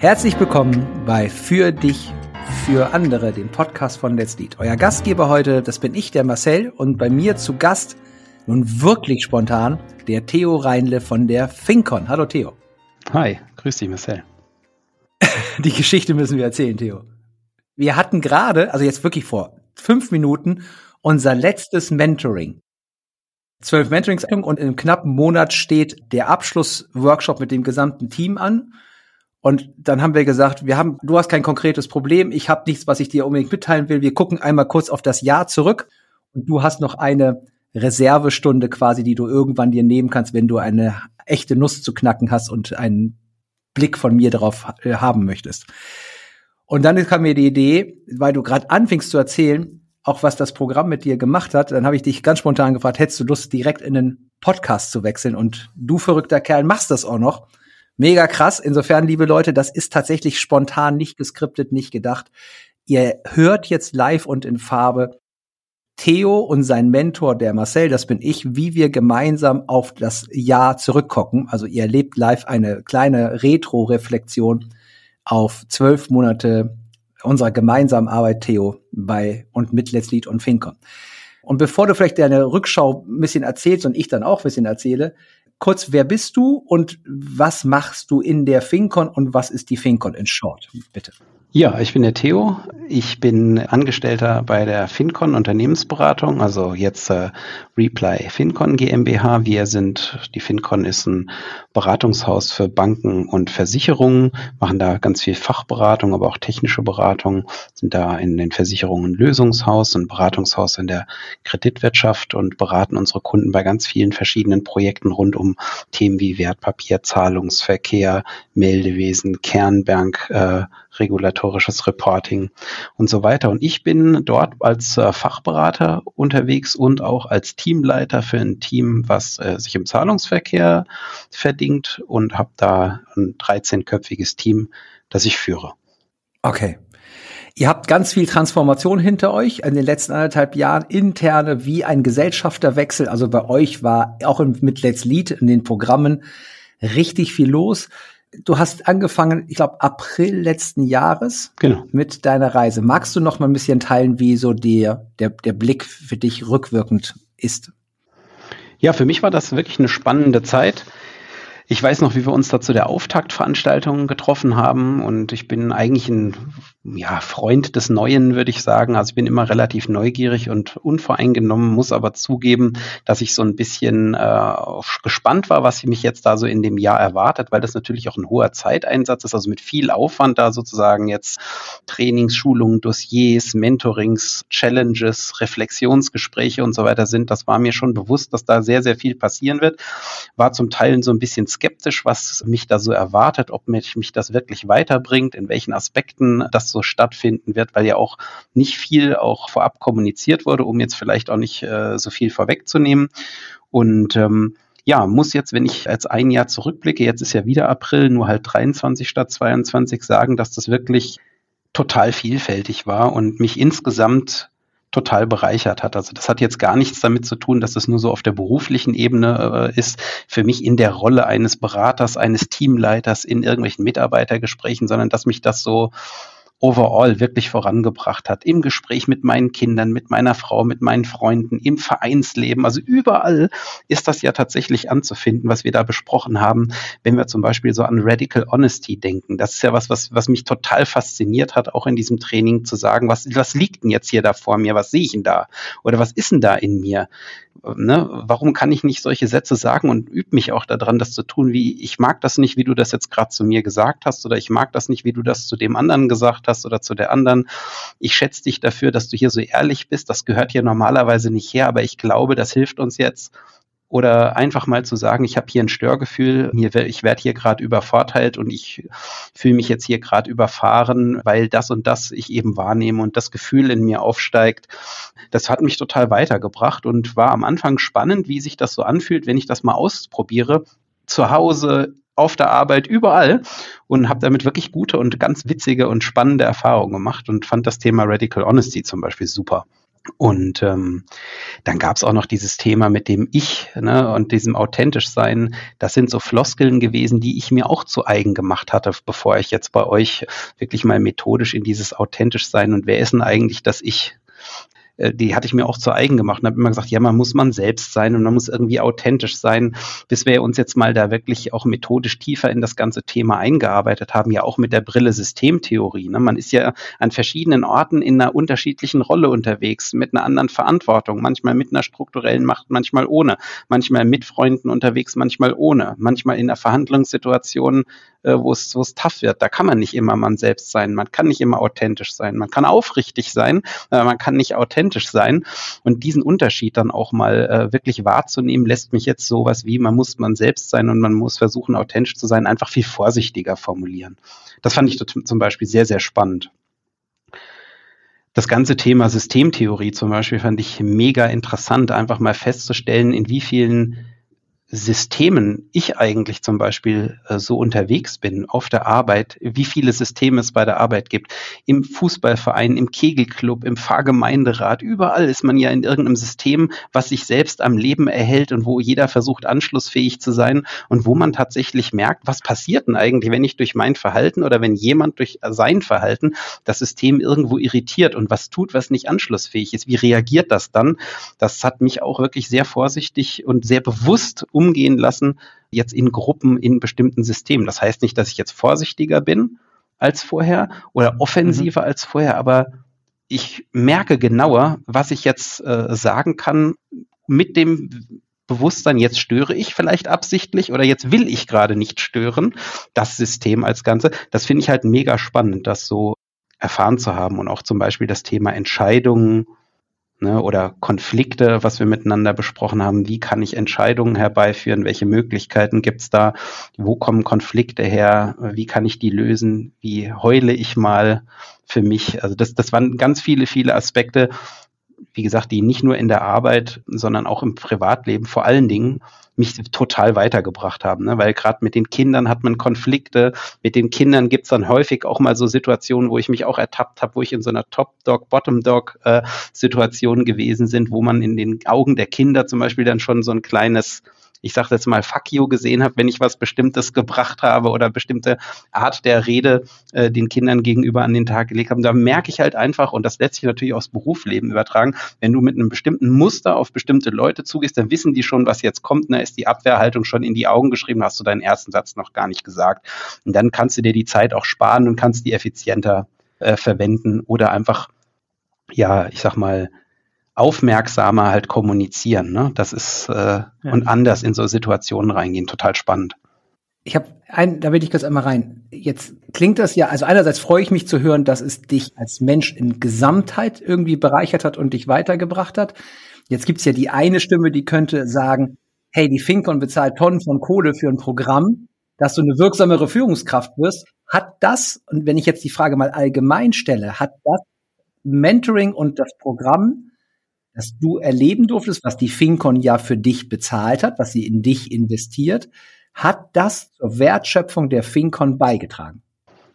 Herzlich willkommen bei Für dich, für andere, dem Podcast von Let's Lead. Euer Gastgeber heute, das bin ich, der Marcel, und bei mir zu Gast, nun wirklich spontan, der Theo Reinle von der Fincon. Hallo Theo. Hi, grüß dich Marcel. Die Geschichte müssen wir erzählen, Theo. Wir hatten gerade, also jetzt wirklich vor fünf Minuten, unser letztes Mentoring. Zwölf Mentorings und in einem knappen Monat steht der Abschlussworkshop mit dem gesamten Team an. Und dann haben wir gesagt, wir haben, du hast kein konkretes Problem, ich habe nichts, was ich dir unbedingt mitteilen will. Wir gucken einmal kurz auf das Jahr zurück und du hast noch eine Reservestunde quasi, die du irgendwann dir nehmen kannst, wenn du eine echte Nuss zu knacken hast und einen Blick von mir darauf äh, haben möchtest. Und dann kam mir die Idee, weil du gerade anfingst zu erzählen, auch was das Programm mit dir gemacht hat, dann habe ich dich ganz spontan gefragt, hättest du Lust, direkt in den Podcast zu wechseln? Und du verrückter Kerl machst das auch noch. Mega krass. Insofern, liebe Leute, das ist tatsächlich spontan, nicht geskriptet, nicht gedacht. Ihr hört jetzt live und in Farbe Theo und sein Mentor, der Marcel, das bin ich, wie wir gemeinsam auf das Jahr zurückgucken. Also ihr erlebt live eine kleine Retro-Reflexion auf zwölf Monate unserer gemeinsamen Arbeit, Theo, bei und mit Let's Lead und Fincom. Und bevor du vielleicht deine Rückschau ein bisschen erzählst und ich dann auch ein bisschen erzähle, kurz, wer bist du und was machst du in der FinCon und was ist die FinCon in Short, bitte? Ja, ich bin der Theo. Ich bin Angestellter bei der FinCon Unternehmensberatung, also jetzt äh, Reply FinCon GmbH. Wir sind, die FinCon ist ein Beratungshaus für Banken und Versicherungen, machen da ganz viel Fachberatung, aber auch technische Beratung, sind da in den Versicherungen Lösungshaus, ein Beratungshaus in der Kreditwirtschaft und beraten unsere Kunden bei ganz vielen verschiedenen Projekten rund um Themen wie Wertpapier, Zahlungsverkehr, Meldewesen, Kernbank, äh, regulatorisches Reporting und so weiter. Und ich bin dort als äh, Fachberater unterwegs und auch als Teamleiter für ein Team, was äh, sich im Zahlungsverkehr verdingt und habe da ein 13-köpfiges Team, das ich führe. Okay. Ihr habt ganz viel Transformation hinter euch in den letzten anderthalb Jahren, interne wie ein Gesellschafterwechsel. Also bei euch war auch mit Let's Lead in den Programmen richtig viel los du hast angefangen, ich glaube, April letzten Jahres genau. mit deiner Reise. Magst du noch mal ein bisschen teilen, wie so der, der, der Blick für dich rückwirkend ist? Ja, für mich war das wirklich eine spannende Zeit. Ich weiß noch, wie wir uns da zu der Auftaktveranstaltung getroffen haben und ich bin eigentlich ein ja, Freund des Neuen, würde ich sagen. Also ich bin immer relativ neugierig und unvoreingenommen, muss aber zugeben, dass ich so ein bisschen äh, gespannt war, was mich jetzt da so in dem Jahr erwartet, weil das natürlich auch ein hoher Zeiteinsatz ist, also mit viel Aufwand da sozusagen jetzt Trainings, Schulungen, Dossiers, Mentorings, Challenges, Reflexionsgespräche und so weiter sind. Das war mir schon bewusst, dass da sehr, sehr viel passieren wird. War zum Teil so ein bisschen skeptisch, was mich da so erwartet, ob mich, mich das wirklich weiterbringt, in welchen Aspekten das so stattfinden wird, weil ja auch nicht viel auch vorab kommuniziert wurde, um jetzt vielleicht auch nicht äh, so viel vorwegzunehmen. Und ähm, ja, muss jetzt, wenn ich als ein Jahr zurückblicke, jetzt ist ja wieder April, nur halt 23 statt 22, sagen, dass das wirklich total vielfältig war und mich insgesamt total bereichert hat. Also das hat jetzt gar nichts damit zu tun, dass es nur so auf der beruflichen Ebene äh, ist, für mich in der Rolle eines Beraters, eines Teamleiters in irgendwelchen Mitarbeitergesprächen, sondern dass mich das so overall wirklich vorangebracht hat. Im Gespräch mit meinen Kindern, mit meiner Frau, mit meinen Freunden, im Vereinsleben. Also überall ist das ja tatsächlich anzufinden, was wir da besprochen haben, wenn wir zum Beispiel so an Radical Honesty denken. Das ist ja was, was, was mich total fasziniert hat, auch in diesem Training zu sagen, was, was liegt denn jetzt hier da vor mir? Was sehe ich denn da? Oder was ist denn da in mir? Ne? Warum kann ich nicht solche Sätze sagen und übe mich auch daran, das zu tun, wie ich mag das nicht, wie du das jetzt gerade zu mir gesagt hast, oder ich mag das nicht, wie du das zu dem anderen gesagt hast oder zu der anderen. Ich schätze dich dafür, dass du hier so ehrlich bist. Das gehört hier normalerweise nicht her, aber ich glaube, das hilft uns jetzt, oder einfach mal zu sagen, ich habe hier ein Störgefühl, ich werde hier gerade übervorteilt und ich fühle mich jetzt hier gerade überfahren, weil das und das ich eben wahrnehme und das Gefühl in mir aufsteigt. Das hat mich total weitergebracht und war am Anfang spannend, wie sich das so anfühlt, wenn ich das mal ausprobiere. Zu Hause, auf der Arbeit, überall und habe damit wirklich gute und ganz witzige und spannende Erfahrungen gemacht und fand das Thema Radical Honesty zum Beispiel super. Und ähm, dann gab es auch noch dieses Thema mit dem Ich ne, und diesem authentisch sein. Das sind so Floskeln gewesen, die ich mir auch zu eigen gemacht hatte, bevor ich jetzt bei euch wirklich mal methodisch in dieses authentisch sein und wer ist denn eigentlich das Ich äh, die hatte ich mir auch zu eigen gemacht und habe immer gesagt, ja, man muss man selbst sein und man muss irgendwie authentisch sein, bis wir uns jetzt mal da wirklich auch methodisch tiefer in das ganze Thema eingearbeitet haben, ja auch mit der Brille Systemtheorie. Ne? Man ist ja an verschiedenen Orten in einer unterschiedlichen Rolle unterwegs, mit einer anderen Verantwortung, manchmal mit einer strukturellen Macht, manchmal ohne, manchmal mit Freunden unterwegs, manchmal ohne, manchmal in einer Verhandlungssituation äh, wo es wo es tough wird. Da kann man nicht immer man selbst sein. Man kann nicht immer authentisch sein. Man kann aufrichtig sein, aber man kann nicht authentisch sein. Und diesen Unterschied dann auch mal äh, wirklich wahrzunehmen, lässt mich jetzt sowas wie, man muss man selbst sein und man muss versuchen, authentisch zu sein, einfach viel vorsichtiger formulieren. Das fand ich zum Beispiel sehr, sehr spannend. Das ganze Thema Systemtheorie zum Beispiel fand ich mega interessant, einfach mal festzustellen, in wie vielen Systemen ich eigentlich zum Beispiel äh, so unterwegs bin auf der Arbeit, wie viele Systeme es bei der Arbeit gibt, im Fußballverein, im Kegelclub, im Pfarrgemeinderat, überall ist man ja in irgendeinem System, was sich selbst am Leben erhält und wo jeder versucht, anschlussfähig zu sein und wo man tatsächlich merkt, was passiert denn eigentlich, wenn ich durch mein Verhalten oder wenn jemand durch sein Verhalten das System irgendwo irritiert und was tut, was nicht anschlussfähig ist. Wie reagiert das dann? Das hat mich auch wirklich sehr vorsichtig und sehr bewusst umgehen lassen, jetzt in Gruppen, in bestimmten Systemen. Das heißt nicht, dass ich jetzt vorsichtiger bin als vorher oder offensiver mhm. als vorher, aber ich merke genauer, was ich jetzt äh, sagen kann mit dem Bewusstsein, jetzt störe ich vielleicht absichtlich oder jetzt will ich gerade nicht stören, das System als Ganze. Das finde ich halt mega spannend, das so erfahren zu haben und auch zum Beispiel das Thema Entscheidungen ne, oder Konflikte, was wir miteinander besprochen haben. Wie kann ich Entscheidungen herbeiführen? Welche Möglichkeiten gibt's da? Wo kommen Konflikte her? Wie kann ich die lösen? Wie heule ich mal für mich? Also das, das waren ganz viele, viele Aspekte, wie gesagt, die nicht nur in der Arbeit, sondern auch im Privatleben vor allen Dingen mich total weitergebracht haben. Ne? Weil gerade mit den Kindern hat man Konflikte. Mit den Kindern gibt's dann häufig auch mal so Situationen, wo ich mich auch ertappt habe, wo ich in so einer Top-Dog, Bottom-Dog-Situation äh, gewesen sind, wo man in den Augen der Kinder zum Beispiel dann schon so ein kleines ich sage jetzt mal, fuck you gesehen habe, wenn ich was Bestimmtes gebracht habe oder bestimmte Art der Rede äh, den Kindern gegenüber an den Tag gelegt habe. Da merke ich halt einfach, und das lässt sich natürlich aufs Berufsleben übertragen, wenn du mit einem bestimmten Muster auf bestimmte Leute zugehst, dann wissen die schon, was jetzt kommt. Da ist die Abwehrhaltung schon in die Augen geschrieben, hast du deinen ersten Satz noch gar nicht gesagt. Und dann kannst du dir die Zeit auch sparen und kannst die effizienter äh, verwenden oder einfach, ja, ich sag mal, aufmerksamer halt kommunizieren. Ne? Das ist äh, ja. und anders in so Situationen reingehen. Total spannend. Ich habe ein, da will ich kurz einmal rein. Jetzt klingt das ja, also einerseits freue ich mich zu hören, dass es dich als Mensch in Gesamtheit irgendwie bereichert hat und dich weitergebracht hat. Jetzt gibt's ja die eine Stimme, die könnte sagen, hey, die Finkon bezahlt Tonnen von Kohle für ein Programm, dass du eine wirksamere Führungskraft wirst. Hat das, und wenn ich jetzt die Frage mal allgemein stelle, hat das Mentoring und das Programm das du erleben durftest, was die Fincon ja für dich bezahlt hat, was sie in dich investiert, hat das zur Wertschöpfung der Fincon beigetragen?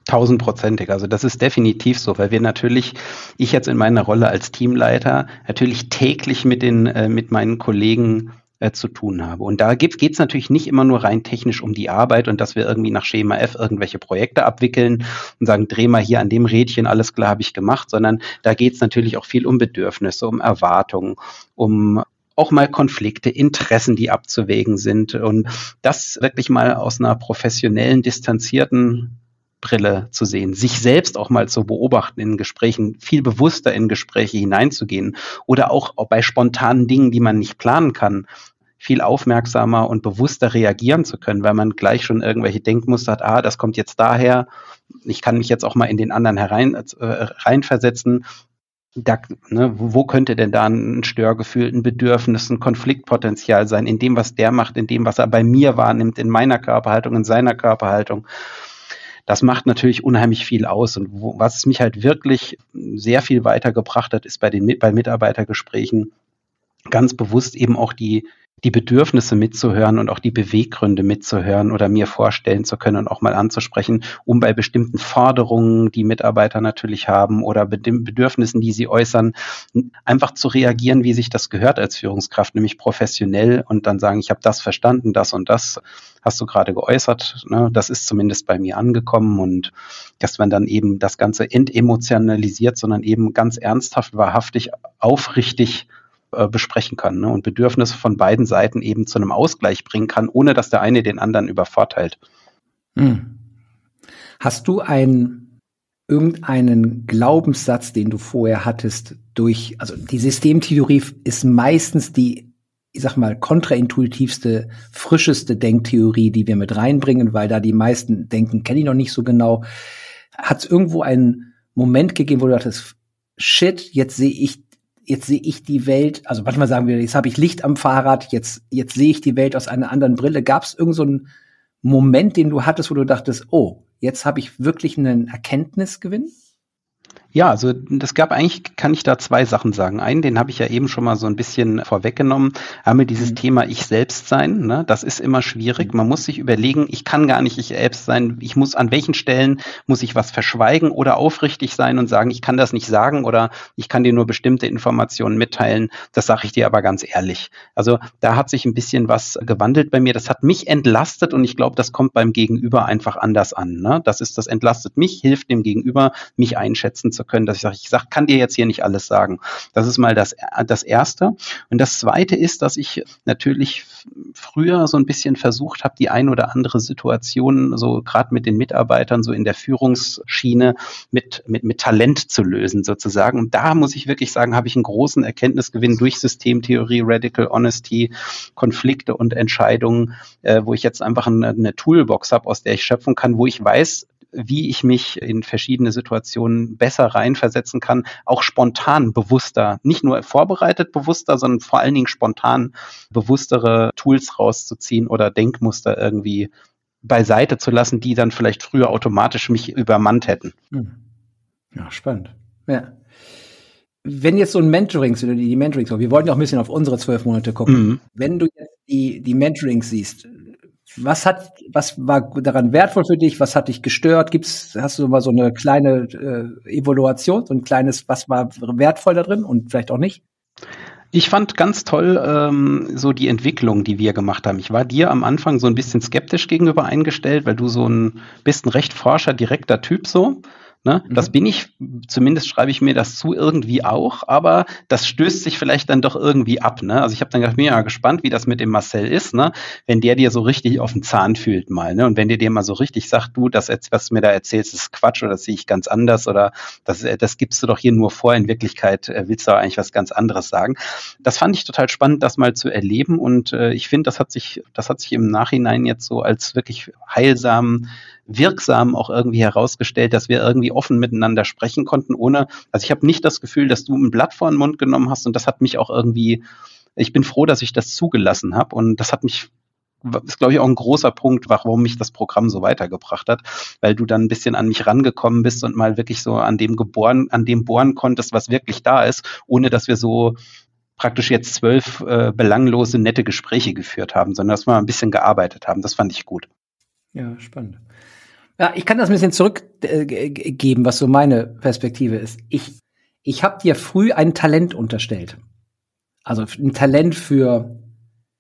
Tausendprozentig. Also das ist definitiv so, weil wir natürlich, ich jetzt in meiner Rolle als Teamleiter, natürlich täglich mit den, äh, mit meinen Kollegen äh, zu tun habe. Und da geht es natürlich nicht immer nur rein technisch um die Arbeit und dass wir irgendwie nach Schema F irgendwelche Projekte abwickeln und sagen, dreh mal hier an dem Rädchen, alles klar habe ich gemacht, sondern da geht es natürlich auch viel um Bedürfnisse, um Erwartungen, um auch mal Konflikte, Interessen, die abzuwägen sind und das wirklich mal aus einer professionellen, distanzierten Brille zu sehen, sich selbst auch mal zu beobachten in Gesprächen, viel bewusster in Gespräche hineinzugehen oder auch bei spontanen Dingen, die man nicht planen kann, viel aufmerksamer und bewusster reagieren zu können, weil man gleich schon irgendwelche Denkmuster hat, ah, das kommt jetzt daher, ich kann mich jetzt auch mal in den anderen herein, äh, reinversetzen. Da, ne, wo könnte denn da ein Störgefühl, ein Bedürfnis, ein Konfliktpotenzial sein, in dem, was der macht, in dem, was er bei mir wahrnimmt, in meiner Körperhaltung, in seiner Körperhaltung. Das macht natürlich unheimlich viel aus. Und wo, was mich halt wirklich sehr viel weitergebracht hat, ist bei den bei Mitarbeitergesprächen ganz bewusst eben auch die die Bedürfnisse mitzuhören und auch die Beweggründe mitzuhören oder mir vorstellen zu können und auch mal anzusprechen, um bei bestimmten Forderungen, die Mitarbeiter natürlich haben oder Bedürfnissen, die sie äußern, einfach zu reagieren, wie sich das gehört als Führungskraft, nämlich professionell und dann sagen, ich habe das verstanden, das und das hast du gerade geäußert. Ne? Das ist zumindest bei mir angekommen und dass man dann eben das Ganze entemotionalisiert, sondern eben ganz ernsthaft, wahrhaftig, aufrichtig äh, besprechen kann ne? und Bedürfnisse von beiden Seiten eben zu einem Ausgleich bringen kann, ohne dass der eine den anderen übervorteilt. Hm. Hast du einen irgendeinen Glaubenssatz, den du vorher hattest, durch, also die Systemtheorie ist meistens die, ich sag mal, kontraintuitivste, frischeste Denktheorie, die wir mit reinbringen, weil da die meisten denken, kenne ich noch nicht so genau. Hat es irgendwo einen Moment gegeben, wo du dachtest, shit, jetzt sehe ich jetzt sehe ich die Welt, also manchmal sagen wir, jetzt habe ich Licht am Fahrrad, jetzt, jetzt sehe ich die Welt aus einer anderen Brille. Gab es irgendeinen so Moment, den du hattest, wo du dachtest, oh, jetzt habe ich wirklich einen Erkenntnisgewinn? Ja, also das gab eigentlich, kann ich da zwei Sachen sagen. Einen, den habe ich ja eben schon mal so ein bisschen vorweggenommen, wir dieses mhm. Thema Ich selbst sein. Ne? Das ist immer schwierig. Mhm. Man muss sich überlegen, ich kann gar nicht ich selbst sein. Ich muss an welchen Stellen muss ich was verschweigen oder aufrichtig sein und sagen, ich kann das nicht sagen oder ich kann dir nur bestimmte Informationen mitteilen. Das sage ich dir aber ganz ehrlich. Also da hat sich ein bisschen was gewandelt bei mir. Das hat mich entlastet und ich glaube, das kommt beim Gegenüber einfach anders an. Ne? Das ist, das entlastet mich, hilft dem Gegenüber, mich einschätzen zu können, dass ich sage, ich sag, kann dir jetzt hier nicht alles sagen. Das ist mal das, das Erste. Und das Zweite ist, dass ich natürlich früher so ein bisschen versucht habe, die ein oder andere Situation, so gerade mit den Mitarbeitern, so in der Führungsschiene mit, mit, mit Talent zu lösen sozusagen. Und da muss ich wirklich sagen, habe ich einen großen Erkenntnisgewinn durch Systemtheorie, Radical Honesty, Konflikte und Entscheidungen, äh, wo ich jetzt einfach eine, eine Toolbox habe, aus der ich schöpfen kann, wo ich weiß, wie ich mich in verschiedene Situationen besser reinversetzen kann, auch spontan bewusster, nicht nur vorbereitet bewusster, sondern vor allen Dingen spontan bewusstere Tools rauszuziehen oder Denkmuster irgendwie beiseite zu lassen, die dann vielleicht früher automatisch mich übermannt hätten. Hm. Ja, spannend. Ja. Wenn jetzt so ein Mentoring, die Mentorings, wir wollten ja auch ein bisschen auf unsere zwölf Monate gucken. Mhm. Wenn du jetzt die, die Mentorings siehst, was hat, was war daran wertvoll für dich? Was hat dich gestört? Gibt's, hast du mal so eine kleine äh, Evaluation, so ein kleines, was war wertvoll da drin und vielleicht auch nicht? Ich fand ganz toll ähm, so die Entwicklung, die wir gemacht haben. Ich war dir am Anfang so ein bisschen skeptisch gegenüber eingestellt, weil du so ein bist ein recht forscher, direkter Typ so. Ne? Mhm. Das bin ich, zumindest schreibe ich mir das zu irgendwie auch, aber das stößt sich vielleicht dann doch irgendwie ab. Ne? Also ich habe dann gedacht, bin ja gespannt, wie das mit dem Marcel ist, ne? wenn der dir so richtig auf den Zahn fühlt mal. Ne? Und wenn der dir mal so richtig sagt, du, das, was du mir da erzählst, ist Quatsch oder das sehe ich ganz anders oder das, äh, das gibst du doch hier nur vor, in Wirklichkeit äh, willst du eigentlich was ganz anderes sagen. Das fand ich total spannend, das mal zu erleben und äh, ich finde, das hat sich, das hat sich im Nachhinein jetzt so als wirklich heilsam wirksam auch irgendwie herausgestellt, dass wir irgendwie offen miteinander sprechen konnten, ohne, also ich habe nicht das Gefühl, dass du ein Blatt vor den Mund genommen hast und das hat mich auch irgendwie, ich bin froh, dass ich das zugelassen habe und das hat mich ist, glaube ich, auch ein großer Punkt, warum mich das Programm so weitergebracht hat, weil du dann ein bisschen an mich rangekommen bist und mal wirklich so an dem geboren, an dem bohren konntest, was wirklich da ist, ohne dass wir so praktisch jetzt zwölf äh, belanglose, nette Gespräche geführt haben, sondern dass wir ein bisschen gearbeitet haben. Das fand ich gut. Ja, spannend. Ja, ich kann das ein bisschen zurückgeben, äh, was so meine Perspektive ist. Ich, ich habe dir früh ein Talent unterstellt. Also ein Talent für,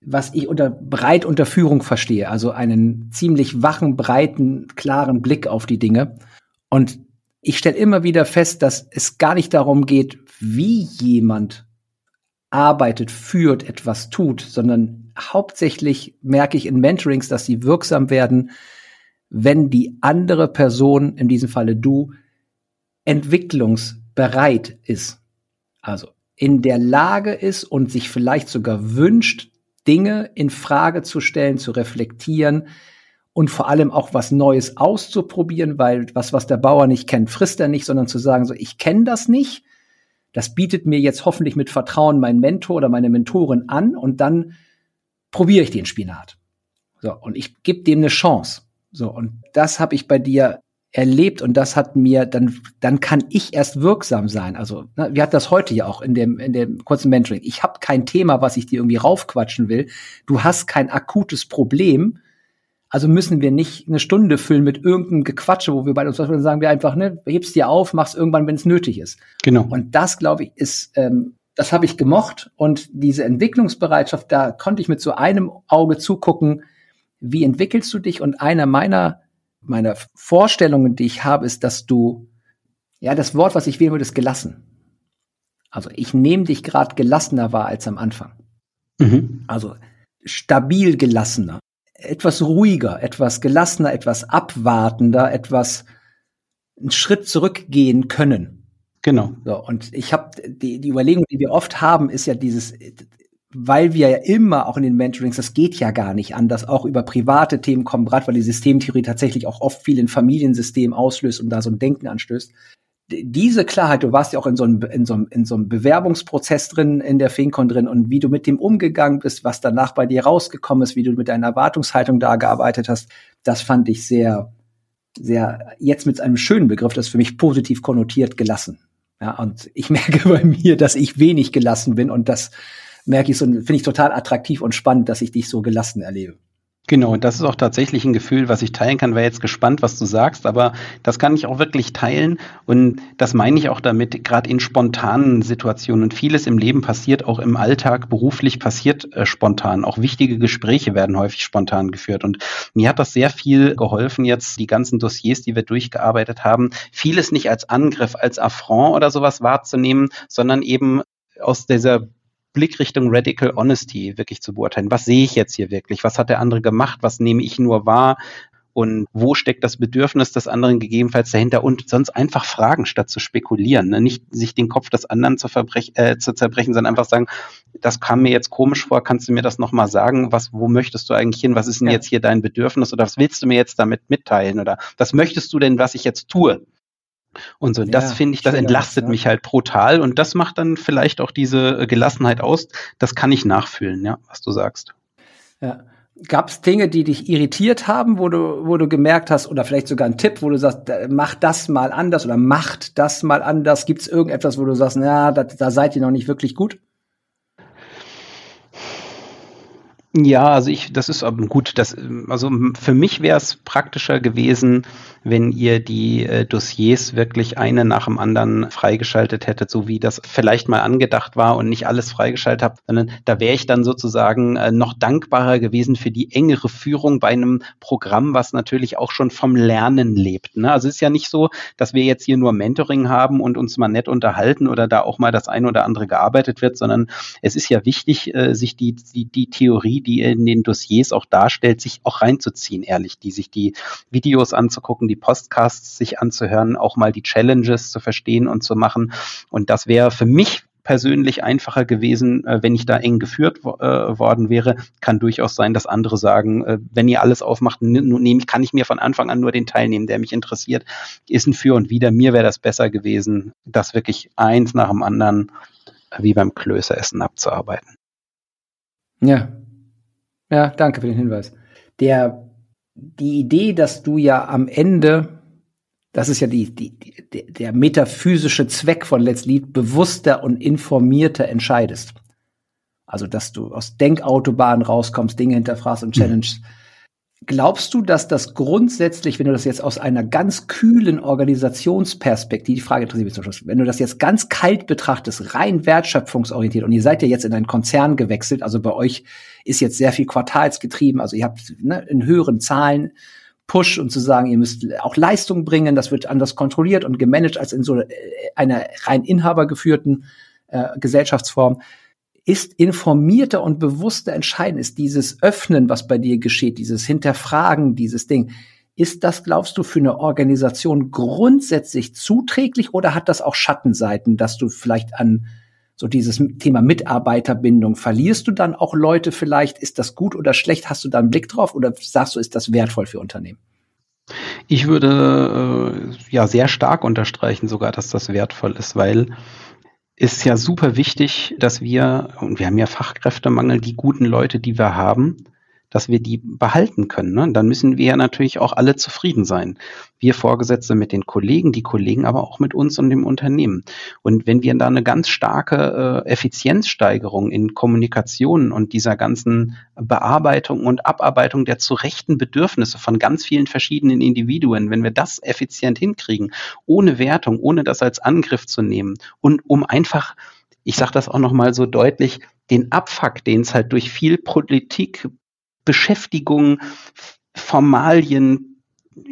was ich unter breit unter Führung verstehe. Also einen ziemlich wachen, breiten, klaren Blick auf die Dinge. Und ich stelle immer wieder fest, dass es gar nicht darum geht, wie jemand arbeitet, führt, etwas tut, sondern hauptsächlich merke ich in Mentorings, dass sie wirksam werden, wenn die andere Person, in diesem Falle du, entwicklungsbereit ist. Also in der Lage ist und sich vielleicht sogar wünscht, Dinge in Frage zu stellen, zu reflektieren und vor allem auch was Neues auszuprobieren, weil was, was der Bauer nicht kennt, frisst er nicht, sondern zu sagen, so, ich kenne das nicht. Das bietet mir jetzt hoffentlich mit Vertrauen mein Mentor oder meine Mentorin an und dann probiere ich den Spinat. So, und ich gebe dem eine Chance. So, und das habe ich bei dir erlebt und das hat mir, dann, dann kann ich erst wirksam sein. Also, ne, wir hatten das heute ja auch in dem, in dem kurzen Mentoring. Ich habe kein Thema, was ich dir irgendwie raufquatschen will. Du hast kein akutes Problem. Also müssen wir nicht eine Stunde füllen mit irgendeinem Gequatsche, wo wir bei uns sagen wir einfach, ne, hebst dir auf, machst irgendwann, wenn es nötig ist. Genau. Und das, glaube ich, ist, ähm, das habe ich gemocht und diese Entwicklungsbereitschaft, da konnte ich mit so einem Auge zugucken, wie entwickelst du dich? Und einer meiner meiner Vorstellungen, die ich habe, ist, dass du, ja, das Wort, was ich wählen würde, ist gelassen. Also ich nehme dich gerade gelassener wahr als am Anfang. Mhm. Also stabil gelassener, etwas ruhiger, etwas gelassener, etwas abwartender, etwas einen Schritt zurückgehen können. Genau. So, und ich habe die, die Überlegung, die wir oft haben, ist ja dieses, weil wir ja immer auch in den Mentorings, das geht ja gar nicht anders, auch über private Themen kommen, gerade weil die Systemtheorie tatsächlich auch oft viel in Familiensystemen auslöst und da so ein Denken anstößt. Diese Klarheit, du warst ja auch in so einem, in so einem, in so einem Bewerbungsprozess drin, in der FinCon drin und wie du mit dem umgegangen bist, was danach bei dir rausgekommen ist, wie du mit deiner Erwartungshaltung da gearbeitet hast, das fand ich sehr, sehr, jetzt mit einem schönen Begriff, das für mich positiv konnotiert, gelassen. Ja, und ich merke bei mir, dass ich wenig gelassen bin und das merke ich so, finde ich total attraktiv und spannend, dass ich dich so gelassen erlebe. Genau, und das ist auch tatsächlich ein Gefühl, was ich teilen kann. Wäre jetzt gespannt, was du sagst, aber das kann ich auch wirklich teilen. Und das meine ich auch damit, gerade in spontanen Situationen. Vieles im Leben passiert auch im Alltag, beruflich passiert äh, spontan. Auch wichtige Gespräche werden häufig spontan geführt. Und mir hat das sehr viel geholfen, jetzt die ganzen Dossiers, die wir durchgearbeitet haben, vieles nicht als Angriff, als Affront oder sowas wahrzunehmen, sondern eben aus dieser Blickrichtung Radical Honesty wirklich zu beurteilen. Was sehe ich jetzt hier wirklich? Was hat der andere gemacht? Was nehme ich nur wahr? Und wo steckt das Bedürfnis des anderen gegebenenfalls dahinter? Und sonst einfach fragen, statt zu spekulieren. Ne? Nicht sich den Kopf des anderen zu, äh, zu zerbrechen, sondern einfach sagen, das kam mir jetzt komisch vor, kannst du mir das nochmal sagen? Was, wo möchtest du eigentlich hin? Was ist denn ja. jetzt hier dein Bedürfnis? Oder was willst du mir jetzt damit mitteilen? Oder was möchtest du denn, was ich jetzt tue? Und so, ja, das finde ich, das entlastet ja. mich halt brutal und das macht dann vielleicht auch diese äh, Gelassenheit aus. Das kann ich nachfühlen, ja, was du sagst. Ja. Gab es Dinge, die dich irritiert haben, wo du, wo du gemerkt hast, oder vielleicht sogar ein Tipp, wo du sagst, mach das mal anders oder macht das mal anders? Gibt es irgendetwas, wo du sagst, na, da, da seid ihr noch nicht wirklich gut? Ja, also ich, das ist aber gut. Das, also für mich wäre es praktischer gewesen, wenn ihr die äh, Dossiers wirklich eine nach dem anderen freigeschaltet hättet, so wie das vielleicht mal angedacht war und nicht alles freigeschaltet habt, sondern da wäre ich dann sozusagen äh, noch dankbarer gewesen für die engere Führung bei einem Programm, was natürlich auch schon vom Lernen lebt. Ne? Also es ist ja nicht so, dass wir jetzt hier nur Mentoring haben und uns mal nett unterhalten oder da auch mal das eine oder andere gearbeitet wird, sondern es ist ja wichtig, äh, sich die, die, die Theorie, die in den Dossiers auch darstellt, sich auch reinzuziehen, ehrlich, die sich die Videos anzugucken, die Podcasts sich anzuhören, auch mal die Challenges zu verstehen und zu machen. Und das wäre für mich persönlich einfacher gewesen, äh, wenn ich da eng geführt äh, worden wäre. Kann durchaus sein, dass andere sagen, äh, wenn ihr alles aufmacht, kann ich mir von Anfang an nur den teilnehmen, der mich interessiert. Ist ein Für und Wider. Mir wäre das besser gewesen, das wirklich eins nach dem anderen wie beim Klößeressen abzuarbeiten. Ja, ja, danke für den Hinweis. Der, die Idee, dass du ja am Ende, das ist ja die, die, die der metaphysische Zweck von Let's Lead, bewusster und informierter entscheidest. Also, dass du aus Denkautobahnen rauskommst, Dinge hinterfragst und challengest. Mhm. Glaubst du, dass das grundsätzlich, wenn du das jetzt aus einer ganz kühlen Organisationsperspektive, die Frage interessiert mich zum Schluss, wenn du das jetzt ganz kalt betrachtest, rein wertschöpfungsorientiert, und ihr seid ja jetzt in einen Konzern gewechselt, also bei euch ist jetzt sehr viel quartalsgetrieben, also ihr habt ne, in höheren Zahlen Push und zu sagen, ihr müsst auch Leistung bringen, das wird anders kontrolliert und gemanagt als in so einer rein inhabergeführten äh, Gesellschaftsform ist informierter und bewusster entscheiden, ist dieses Öffnen, was bei dir geschieht, dieses Hinterfragen, dieses Ding. Ist das, glaubst du, für eine Organisation grundsätzlich zuträglich oder hat das auch Schattenseiten, dass du vielleicht an so dieses Thema Mitarbeiterbindung, verlierst du dann auch Leute vielleicht? Ist das gut oder schlecht? Hast du da einen Blick drauf oder sagst du, ist das wertvoll für Unternehmen? Ich würde äh, ja sehr stark unterstreichen sogar, dass das wertvoll ist, weil ist ja super wichtig, dass wir, und wir haben ja Fachkräftemangel, die guten Leute, die wir haben, dass wir die behalten können. Ne? Dann müssen wir natürlich auch alle zufrieden sein. Wir Vorgesetzte mit den Kollegen, die Kollegen aber auch mit uns und dem Unternehmen. Und wenn wir da eine ganz starke äh, Effizienzsteigerung in Kommunikation und dieser ganzen Bearbeitung und Abarbeitung der zu rechten Bedürfnisse von ganz vielen verschiedenen Individuen, wenn wir das effizient hinkriegen, ohne Wertung, ohne das als Angriff zu nehmen und um einfach ich sage das auch nochmal so deutlich, den Abfuck, den es halt durch viel Politik, Beschäftigung, Formalien,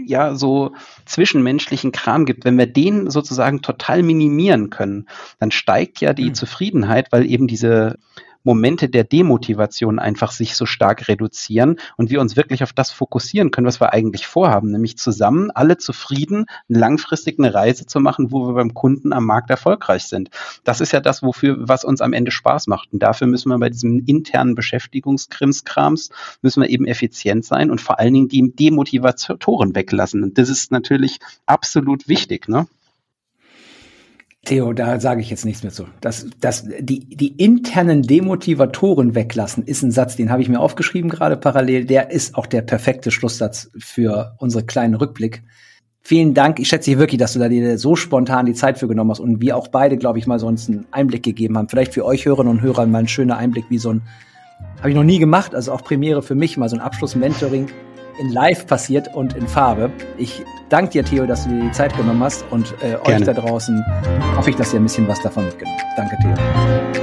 ja, so zwischenmenschlichen Kram gibt, wenn wir den sozusagen total minimieren können, dann steigt ja die mhm. Zufriedenheit, weil eben diese Momente der Demotivation einfach sich so stark reduzieren und wir uns wirklich auf das fokussieren können, was wir eigentlich vorhaben, nämlich zusammen alle zufrieden langfristig eine Reise zu machen, wo wir beim Kunden am Markt erfolgreich sind. Das ist ja das, wofür, was uns am Ende Spaß macht. Und dafür müssen wir bei diesem internen Beschäftigungskrimskrams müssen wir eben effizient sein und vor allen Dingen die Demotivatoren weglassen. Und das ist natürlich absolut wichtig, ne? Theo, da sage ich jetzt nichts mehr zu. Das, das, die, die internen Demotivatoren weglassen, ist ein Satz, den habe ich mir aufgeschrieben gerade parallel. Der ist auch der perfekte Schlusssatz für unsere kleinen Rückblick. Vielen Dank. Ich schätze hier wirklich, dass du da dir so spontan die Zeit für genommen hast und wir auch beide, glaube ich, mal so uns einen Einblick gegeben haben. Vielleicht für euch Hörerinnen und Hörer mal ein schöner Einblick, wie so ein, habe ich noch nie gemacht, also auch Premiere für mich, mal so ein Abschluss-Mentoring in live passiert und in Farbe. Ich danke dir, Theo, dass du dir die Zeit genommen hast und äh, euch da draußen hoffe ich, dass ihr ein bisschen was davon mitgenommen habt. Danke, Theo.